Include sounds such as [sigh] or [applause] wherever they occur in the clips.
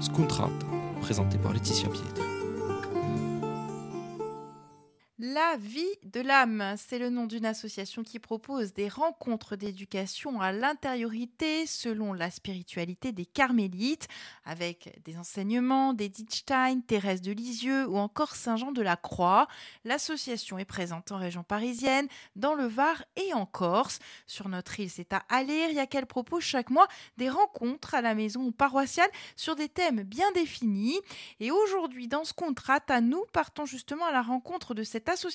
Scontrata, présenté par Laetitia Pietri. La vie de l'âme, c'est le nom d'une association qui propose des rencontres d'éducation à l'intériorité selon la spiritualité des carmélites, avec des enseignements d'Edith Thérèse de Lisieux ou encore Saint-Jean de la Croix. L'association est présente en région parisienne, dans le Var et en Corse. Sur notre île, c'est à Aléria qu'elle propose chaque mois des rencontres à la maison paroissiale sur des thèmes bien définis. Et aujourd'hui, dans ce contrat, à nous partons justement à la rencontre de cette association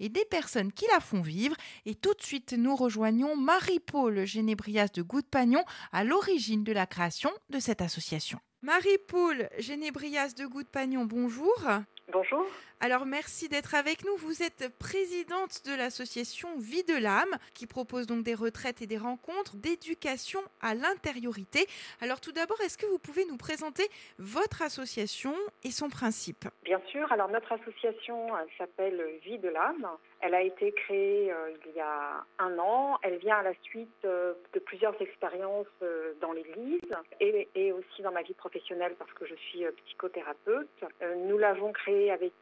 et des personnes qui la font vivre. Et tout de suite, nous rejoignons Marie-Paul Génébrias de Goudpagnon à l'origine de la création de cette association. Marie-Paul Génébrias de Goudpagnon, bonjour. Bonjour. Alors merci d'être avec nous. Vous êtes présidente de l'association Vie de l'âme qui propose donc des retraites et des rencontres d'éducation à l'intériorité. Alors tout d'abord, est-ce que vous pouvez nous présenter votre association et son principe? Bien sûr. Alors notre association s'appelle Vie de l'âme. Elle a été créée euh, il y a un an. Elle vient à la suite euh, de plusieurs expériences euh, dans l'Église et, et, aussi dans ma vie professionnelle parce que je suis psychothérapeute. nous l'avons créée avec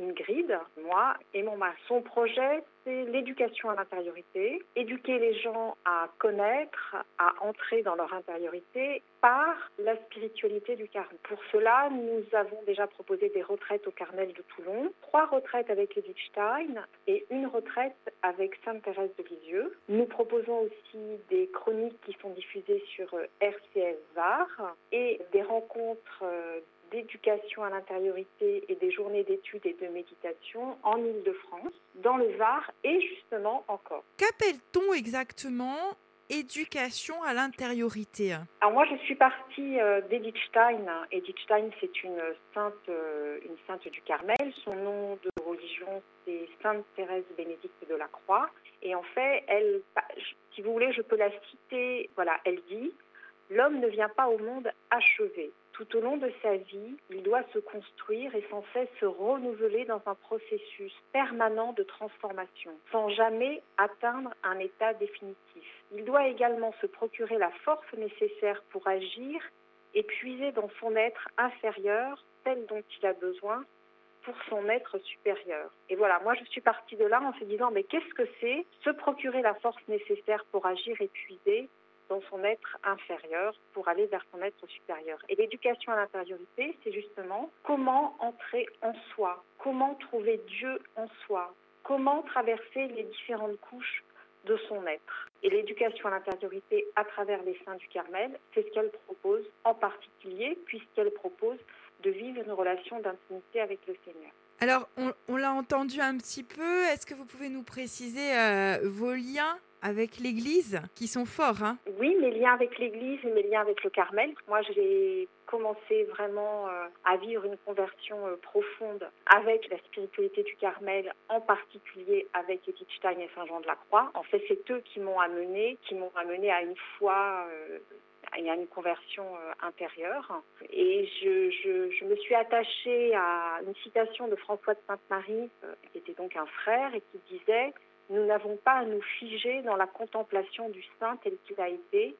Ingrid, moi et mon mari. Son projet, c'est l'éducation à l'intériorité, éduquer les gens à connaître, à entrer dans leur intériorité par la spiritualité du Carmel. Pour cela, nous avons déjà proposé des retraites au Carmel de Toulon, trois retraites avec Edith Stein et une retraite avec Sainte Thérèse de Lisieux. Nous proposons aussi des chroniques qui sont diffusées sur RCS VAR et des rencontres euh, d'éducation à l'intériorité et des journées d'études et de méditation en Ile-de-France, dans le Var et justement encore. Qu'appelle-t-on exactement éducation à l'intériorité? Alors moi je suis partie euh, d'Edith Stein. Edith Stein c'est une sainte, euh, une sainte du Carmel. Son nom de religion c'est Sainte Thérèse Bénédicte de la Croix. Et en fait, elle, bah, si vous voulez, je peux la citer. Voilà, elle dit L'homme ne vient pas au monde achevé. Tout au long de sa vie, il doit se construire et sans cesse se renouveler dans un processus permanent de transformation, sans jamais atteindre un état définitif. Il doit également se procurer la force nécessaire pour agir et puiser dans son être inférieur tel dont il a besoin pour son être supérieur. Et voilà, moi je suis partie de là en se disant mais qu'est-ce que c'est se procurer la force nécessaire pour agir et puiser dans son être inférieur pour aller vers son être supérieur. Et l'éducation à l'intériorité, c'est justement comment entrer en soi, comment trouver Dieu en soi, comment traverser les différentes couches de son être. Et l'éducation à l'intériorité à travers les saints du Carmel, c'est ce qu'elle propose en particulier, puisqu'elle propose de vivre une relation d'intimité avec le Seigneur. Alors, on, l'a entendu un petit peu. Est-ce que vous pouvez nous préciser euh, vos liens avec l'Église qui sont forts. Hein? Oui, mes liens avec l'Église et mes liens avec le Carmel. Moi, j'ai commencé vraiment euh, à vivre une conversion euh, profonde avec la spiritualité du Carmel, en particulier avec Edith Stein et Saint Jean de la Croix. En fait, c'est eux qui m'ont amené, qui m'ont amené à une foi il y a une conversion intérieure. Et je, me suis attachée à une citation de François de Sainte-Marie, qui était donc un frère, et qui disait nous n'avons pas à nous figer dans la contemplation du saint tel qu'il a été,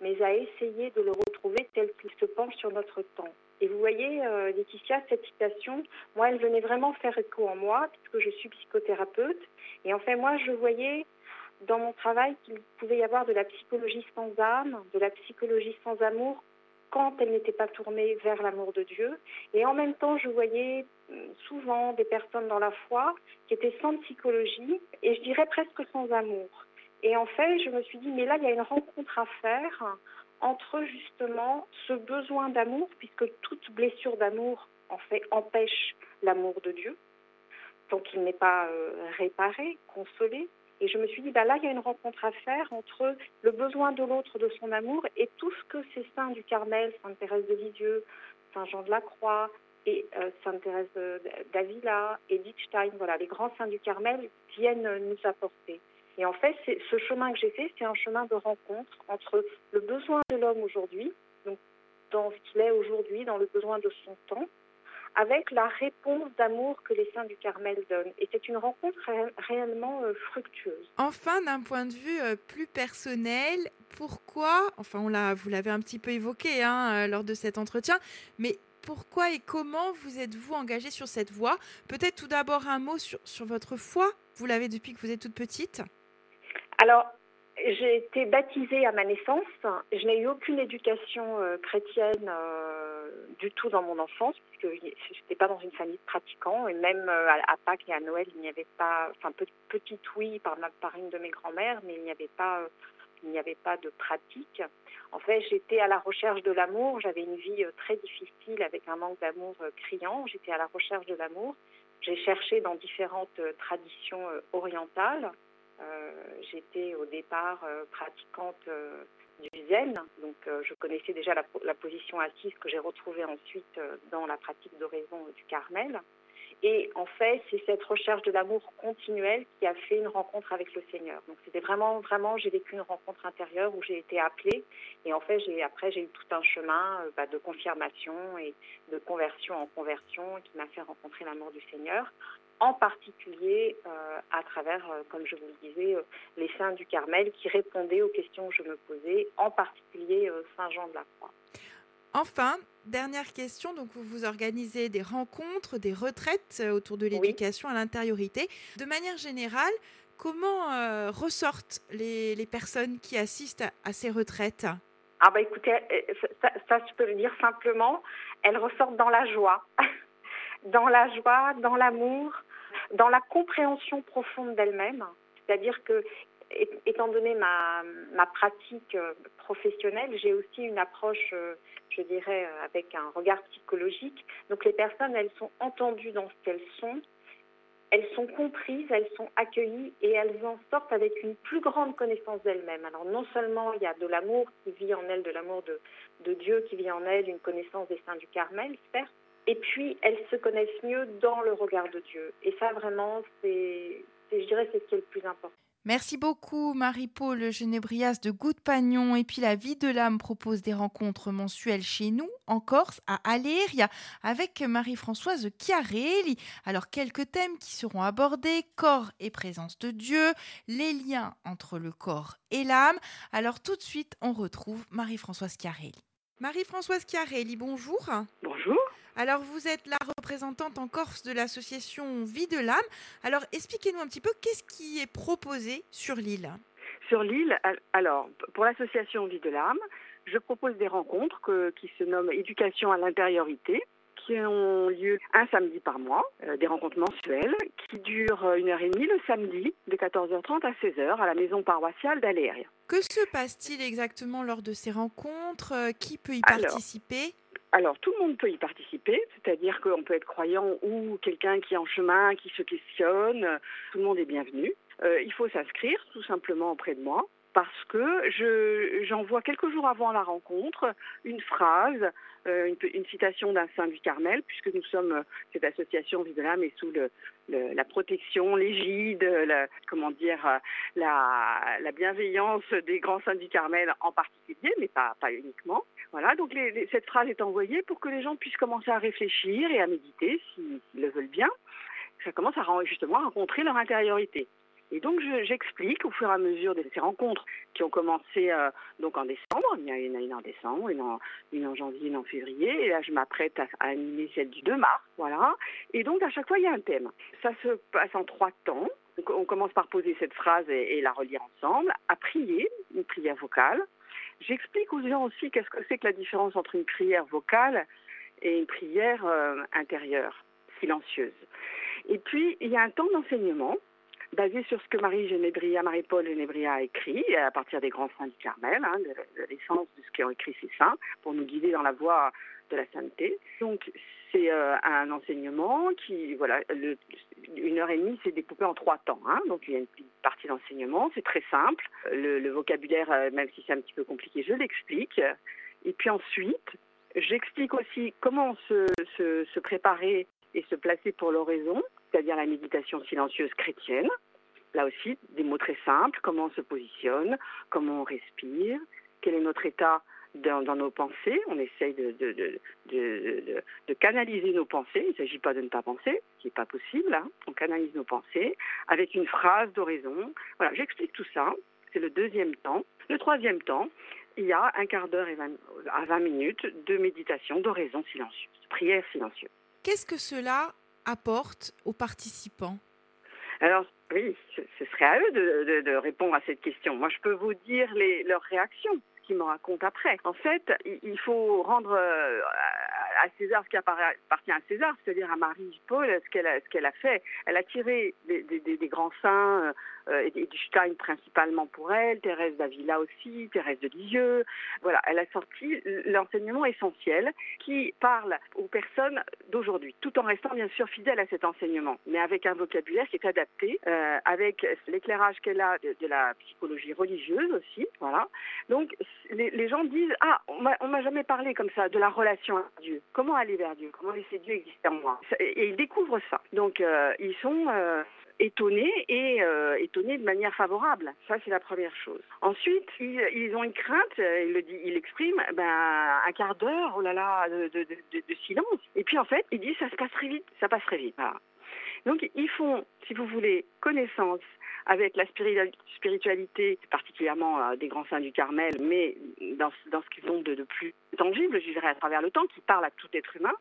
mais à essayer de le retrouver tel qu'il se penche sur notre temps. Et vous voyez, euh, Laetitia, cette citation, moi, elle venait vraiment faire écho en moi, puisque je suis psychothérapeute. Et en fait, moi, je voyais dans mon travail qu'il pouvait y avoir de la psychologie sans âme, de la psychologie sans amour, quand elle n'était pas tournée vers l'amour de Dieu. Et en même temps, je voyais euh, souvent des personnes dans la foi qui étaient sans psychologie et je dirais presque sans amour. Et en fait, je me suis dit, mais là, il y a une rencontre à faire entre justement ce besoin d'amour, puisque toute blessure d'amour, en fait, empêche l'amour de Dieu. Donc, il n'est pas euh, réparé, consolé. Et je me suis dit, bah là, il y a une rencontre à faire entre le besoin de l'autre, de son amour, et tout ce que ces saints du Carmel, Sainte Thérèse de Lisieux, Saint Jean de la Croix, et euh, Sainte Thérèse d'Avila, Edith Stein, voilà, les grands saints du Carmel viennent nous apporter. Et en fait, ce chemin que j'ai fait, c'est un chemin de rencontre entre le besoin de l'homme aujourd'hui, donc dans ce qu'il est aujourd'hui, dans le besoin de son temps, avec la réponse d'amour que les saints du Carmel donnent. Et c'est une rencontre réellement euh, fructueuse. Enfin, d'un point de vue euh, plus personnel, pourquoi, enfin on l'a, vous l'avez un petit peu évoqué hein, euh, lors de cet entretien, mais pourquoi et comment vous êtes-vous engagé sur cette voie? Peut-être tout d'abord un mot sur, sur votre foi. Vous l'avez depuis que vous êtes toute petite? Alors, j'ai été baptisée à ma naissance. Je n'ai eu aucune éducation chrétienne du tout dans mon enfance, puisque je n'étais pas dans une famille de pratiquants. Et même euh, à, Pâques et à Noël, il n'y avait pas, enfin, petite oui par, ma, par une de mes grand-mères, mais il n'y avait pas, il n'y avait pas de pratique. En fait, j'étais à la recherche de l'amour. J'avais une vie très difficile avec un manque d'amour criant. J'étais à la recherche de l'amour. J'ai cherché dans différentes traditions orientales. Euh, j'étais au départ euh, pratiquante euh, du zen, donc je connaissais déjà la, position assise que j'ai retrouvée ensuite dans la pratique d'oraison du Carmel. Et en fait, c'est cette recherche de l'amour continuel qui a fait une rencontre avec le Seigneur. Donc c'était vraiment, vraiment, j'ai vécu une rencontre intérieure où j'ai été appelée. Et en fait, j'ai, après, j'ai eu tout un chemin bah, de confirmation et de conversion en conversion qui m'a fait rencontrer l'amour du Seigneur en particulier euh, à travers, euh, comme je vous le disais, euh, les saints du Carmel qui répondaient aux questions que je me posais, en particulier Saint Jean de la Croix. Enfin, dernière question, donc vous, vous organisez des rencontres, des retraites autour de l'éducation à l'intériorité. De manière générale, comment ressortent les, les, personnes qui assistent à, ces retraites? Ah bah écoutez, ça, ça, je peux le dire simplement, elles ressortent dans la joie. [laughs] dans la joie, dans l'amour, dans la compréhension profonde d'elle-même. C'est-à-dire que, étant donné ma, pratique euh, professionnelle, j'ai aussi une approche, euh, je dirais, euh, avec un regard psychologique. Donc les personnes, elles sont entendues dans ce qu'elles sont, elles sont comprises, elles sont accueillies et elles en sortent avec une plus grande connaissance d'elles-mêmes. Alors non seulement il y a de l'amour qui vit en elles, de l'amour de, de Dieu qui vit en elles, une connaissance des saints du Carmel, certes, et puis, elles se connaissent mieux dans le regard de Dieu. Et ça, vraiment, c'est, je dirais, c'est ce qui est le plus important. Merci beaucoup Marie-Paul Genébrias de Goutte Pagnon. Et puis la vie de l'âme propose des rencontres mensuelles chez nous, en Corse, à Aléria, avec Marie-Françoise Chiarelli. Alors quelques thèmes qui seront abordés, corps et présence de Dieu, les liens entre le corps et l'âme. Alors tout de suite, on retrouve Marie-Françoise Chiarelli. Marie-Françoise Chiarelli, bonjour. Bonjour. Alors, vous êtes la représentante en Corse de l'association Vie de l'âme. Alors, expliquez-nous un petit peu qu'est-ce qui est proposé sur l'île Sur l'île, alors, pour l'association Vie de l'âme, je propose des rencontres qui se nomment Éducation à l'intériorité qui ont lieu un samedi par mois, euh, des rencontres mensuelles qui durent une heure et demie le samedi de 14h30 à 16h à la maison paroissiale d'Aléria. Que se passe-t-il exactement lors de ces rencontres? Euh, Qui peut y participer? Alors, tout le monde peut y participer, c'est-à-dire qu'on peut être croyant ou quelqu'un qui est en chemin, qui se questionne, tout le monde est bienvenu. Euh, il faut s'inscrire tout simplement auprès de moi parce que je, j'envoie quelques jours avant la rencontre une phrase, euh, une, citation d'un saint du Carmel, puisque nous sommes, cette association Vie de l'âme est sous la protection, l'égide, comment dire, la, la, bienveillance des grands saints du Carmel en particulier, mais pas, pas uniquement. Voilà, donc cette phrase est envoyée pour que les gens puissent commencer à réfléchir et à méditer s'ils le veulent bien. Ça commence à justement à rencontrer leur intériorité. Et donc j'explique au fur et à mesure de ces rencontres qui ont commencé euh, donc en décembre, il y en a une, en décembre, une en, janvier, une en février, et là je m'apprête à, à, animer celle du 2 mars, voilà. Et donc à chaque fois il y a un thème. Ça se passe en trois temps. On commence par poser cette phrase et, et la relire ensemble, à prier, une prière vocale, J'explique aux gens aussi qu'est-ce que c'est que la différence entre une prière vocale et une prière euh, intérieure, silencieuse. Et puis, il y a un temps d'enseignement basé sur ce que Marie Genébria, Marie-Paul Genébria a écrit à partir des grands saints du Carmel, hein, de, l'essence de ce qu'ont écrit ces saints, pour nous guider dans la voie de la sainteté. Donc, c'est euh, un enseignement qui, voilà, une heure et demie, c'est découpé en trois temps. Hein, donc, il y a une partie d'enseignement, c'est très simple. Le, vocabulaire, euh, même si c'est un petit peu compliqué, je l'explique. Et puis ensuite, j'explique aussi comment se préparer et se placer pour l'oraison, c'est-à-dire la méditation silencieuse chrétienne. Là aussi, des mots très simples, comment on se positionne, comment on respire, quel est notre état dans, nos pensées, on essaye de, canaliser nos pensées, il ne s'agit pas de ne pas penser, ce qui n'est pas possible, hein. on canalise nos pensées avec une phrase d'oraison. Voilà, j'explique tout ça, c'est le deuxième temps. Le troisième temps, il y a un quart d'heure à 20 minutes de méditation, d'oraison silencieuse, prière silencieuse. Qu'est-ce que cela apporte aux participants Alors, oui, ce serait à eux de, répondre à cette question. Moi, je peux vous dire leurs réactions, qu'ils me racontent après. En fait, il faut rendre euh, à César ce qui appartient à César, c'est-à-dire à Marie-Paul, ce qu'elle a, fait. Elle a tiré des, des, grands saints, euh, et du Stein principalement pour elle, Thérèse d'Avila aussi, Thérèse de Lisieux. Voilà, elle a sorti l'enseignement essentiel qui parle aux personnes d'aujourd'hui, tout en restant bien sûr fidèle à cet enseignement, mais avec un vocabulaire qui est adapté, euh, avec l'éclairage qu'elle a de, la psychologie religieuse aussi. Voilà. Donc les, gens disent ah on m'a jamais parlé comme ça de la relation à Dieu. Comment aller vers Dieu? Comment laisser Dieu exister en moi? Et ils découvrent ça. Donc euh, ils sont étonnés et euh, étonnés de manière favorable. Ça, c'est la première chose. Ensuite, ils, ont une crainte, il le dit, il exprime, ben, un quart d'heure, oh là là, de, de, de, silence. Et puis, en fait, il dit, ça se passe très vite, ça passe très vite. Donc, ils font, si vous voulez, connaissance avec la spiritualité, particulièrement euh, des grands saints du Carmel, mais dans, ce qu'ils ont de, plus tangible, je dirais, à travers le temps, qui parle à tout être humain.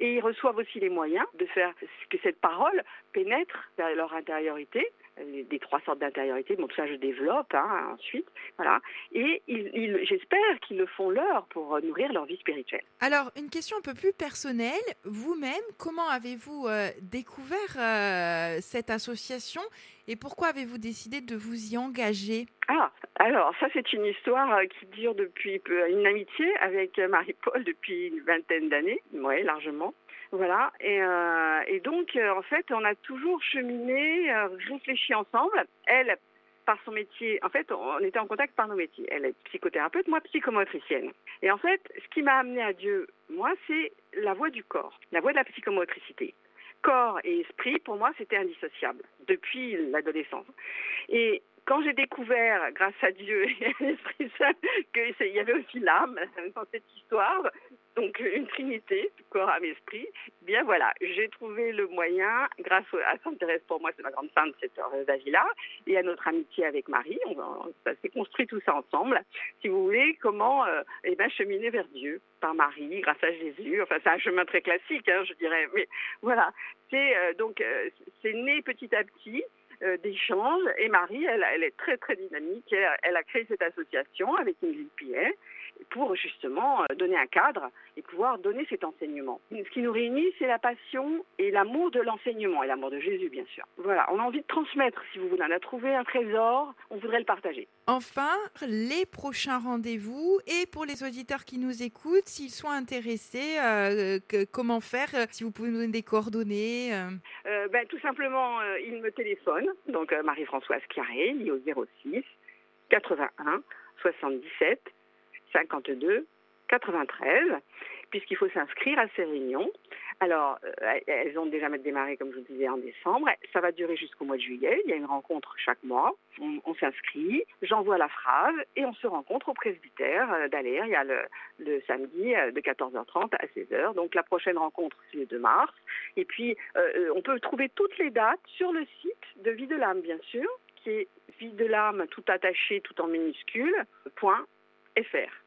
Et ils reçoivent aussi les moyens de faire que cette parole pénètre dans leur intériorité des trois sortes d'intériorité. Bon, tout ça, je développe hein, ensuite. Voilà. Et j'espère qu'ils le font leur pour nourrir leur vie spirituelle. Alors, une question un peu plus personnelle. Vous-même, comment avez-vous euh, découvert euh, cette association et pourquoi avez-vous décidé de vous y engager? Ah, alors, ça, c'est une histoire euh, qui dure depuis une amitié avec Marie-Paul depuis une vingtaine d'années, oui, largement. Voilà. Et, euh, donc, euh, en fait, on a toujours cheminé, euh, réfléchi ensemble. Elle, par son métier, en fait, on était en contact par nos métiers. Elle est psychothérapeute, moi psychomotricienne. Et en fait, ce qui m'a amené à Dieu, moi, c'est la voix du corps, la voix de la psychomotricité. Corps et esprit, pour moi, c'était indissociable depuis l'adolescence. Et quand j'ai découvert, grâce à Dieu et à l'Esprit Saint, qu'il y avait aussi l'âme dans cette histoire, donc une trinité, corps, âme, esprit, eh bien voilà, j'ai trouvé le moyen, grâce à Sainte Thérèse, pour moi c'est ma grande sainte, cette d'Avila, et à notre amitié avec Marie, on, ça s'est construit tout ça ensemble, si vous voulez, comment euh, eh ben, cheminer vers Dieu, par Marie, grâce à Jésus, enfin c'est un chemin très classique, hein, je dirais, mais voilà, c'est euh, donc euh, c'est né petit à petit, euh, d'échanges. Et Marie, elle, elle, est très très dynamique. Elle, a créé cette association avec Ingrid Pillet pour justement euh, donner un cadre et pouvoir donner cet enseignement. Ce qui nous réunit, c'est la passion et l'amour de l'enseignement et l'amour de Jésus, bien sûr. Voilà, on a envie de transmettre, si vous voulez. On a trouvé un trésor, on voudrait le partager. Enfin, les prochains rendez-vous et pour les auditeurs qui nous écoutent, s'ils sont intéressés, euh, comment faire Si vous pouvez nous donner des coordonnées ben, Tout simplement, ils me téléphonent, donc Marie-Françoise Carré, liée au 06 81 77 52 93, puisqu'il faut s'inscrire à ces réunions. Alors, euh, elles ont déjà démarré, comme je vous disais, en décembre. Ça va durer jusqu'au mois de juillet. Il y a une rencontre chaque mois. On, s'inscrit, j'envoie la phrase et on se rencontre au presbytère euh, d'Aller. Il y a le, samedi euh, de 14h30 à 16h. Donc, la prochaine rencontre, c'est le 2 mars. Et puis, on peut trouver toutes les dates sur le site de Vie de l'âme, bien sûr, qui est vie de l'âme tout attaché, tout en minuscule, fr.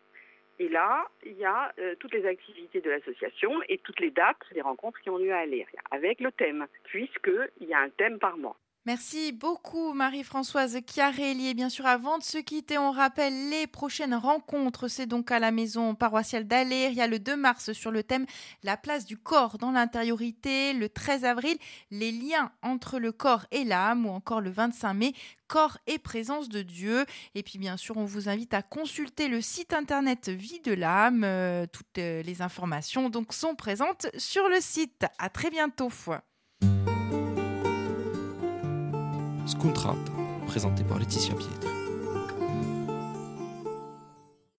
Et là, il y a euh, toutes les activités de l'association et toutes les dates des rencontres qui ont lieu à Aléria, avec le thème, puisqu'il y a un thème par mois. Merci beaucoup Marie-Françoise Chiarelli. Et bien sûr, avant de se quitter, on rappelle les prochaines rencontres. C'est donc à la maison paroissiale d'Aléria le 2 mars sur le thème La place du corps dans l'intériorité. Le 13 avril, les liens entre le corps et l'âme. Ou encore le 25 mai, corps et présence de Dieu. Et puis bien sûr, on vous invite à consulter le site internet Vie de l'âme. Euh, toutes euh, les informations donc sont présentes sur le site. À très bientôt. Scontrate, présenté par Laetitia Pietre.